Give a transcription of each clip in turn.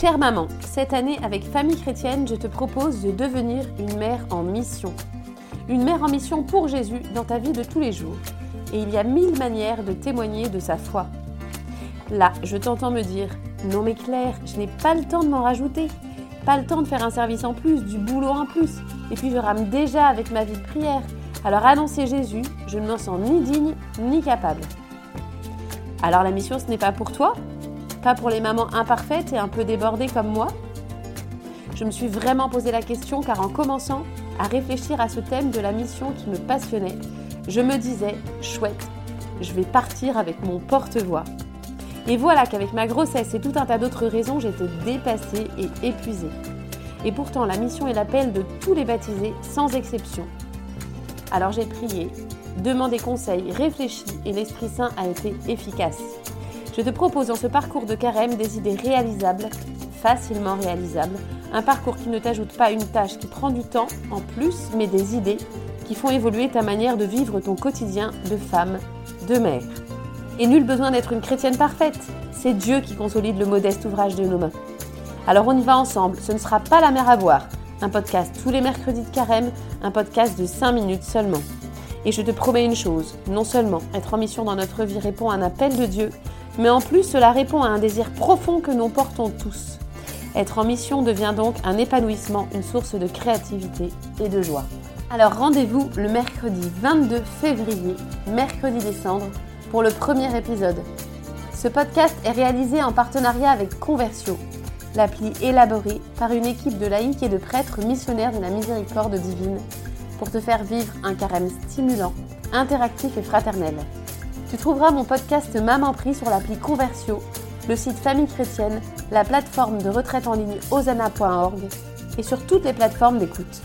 Chère maman, cette année avec Famille Chrétienne, je te propose de devenir une mère en mission. Une mère en mission pour Jésus dans ta vie de tous les jours. Et il y a mille manières de témoigner de sa foi. Là, je t'entends me dire Non mais Claire, je n'ai pas le temps de m'en rajouter. Pas le temps de faire un service en plus, du boulot en plus. Et puis je rame déjà avec ma vie de prière. Alors annoncer Jésus, je ne m'en sens ni digne ni capable. Alors la mission, ce n'est pas pour toi? Pour les mamans imparfaites et un peu débordées comme moi Je me suis vraiment posé la question car en commençant à réfléchir à ce thème de la mission qui me passionnait, je me disais, chouette, je vais partir avec mon porte-voix. Et voilà qu'avec ma grossesse et tout un tas d'autres raisons, j'étais dépassée et épuisée. Et pourtant, la mission est l'appel de tous les baptisés, sans exception. Alors j'ai prié, demandé conseil, réfléchi et l'Esprit Saint a été efficace. Je te propose dans ce parcours de carême des idées réalisables, facilement réalisables, un parcours qui ne t'ajoute pas une tâche qui prend du temps en plus, mais des idées qui font évoluer ta manière de vivre ton quotidien de femme, de mère. Et nul besoin d'être une chrétienne parfaite, c'est Dieu qui consolide le modeste ouvrage de nos mains. Alors on y va ensemble, ce ne sera pas la mer à boire, un podcast tous les mercredis de carême, un podcast de 5 minutes seulement. Et je te promets une chose, non seulement être en mission dans notre vie répond à un appel de Dieu, mais en plus cela répond à un désir profond que nous portons tous. Être en mission devient donc un épanouissement, une source de créativité et de joie. Alors rendez-vous le mercredi 22 février, mercredi décembre, pour le premier épisode. Ce podcast est réalisé en partenariat avec Conversio, l'appli élaborée par une équipe de laïcs et de prêtres missionnaires de la miséricorde divine pour te faire vivre un carême stimulant, interactif et fraternel. Tu trouveras mon podcast Maman Pris sur l'appli Conversio, le site Famille Chrétienne, la plateforme de retraite en ligne osana.org et sur toutes les plateformes d'écoute.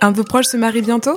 Un peu proche se marie bientôt?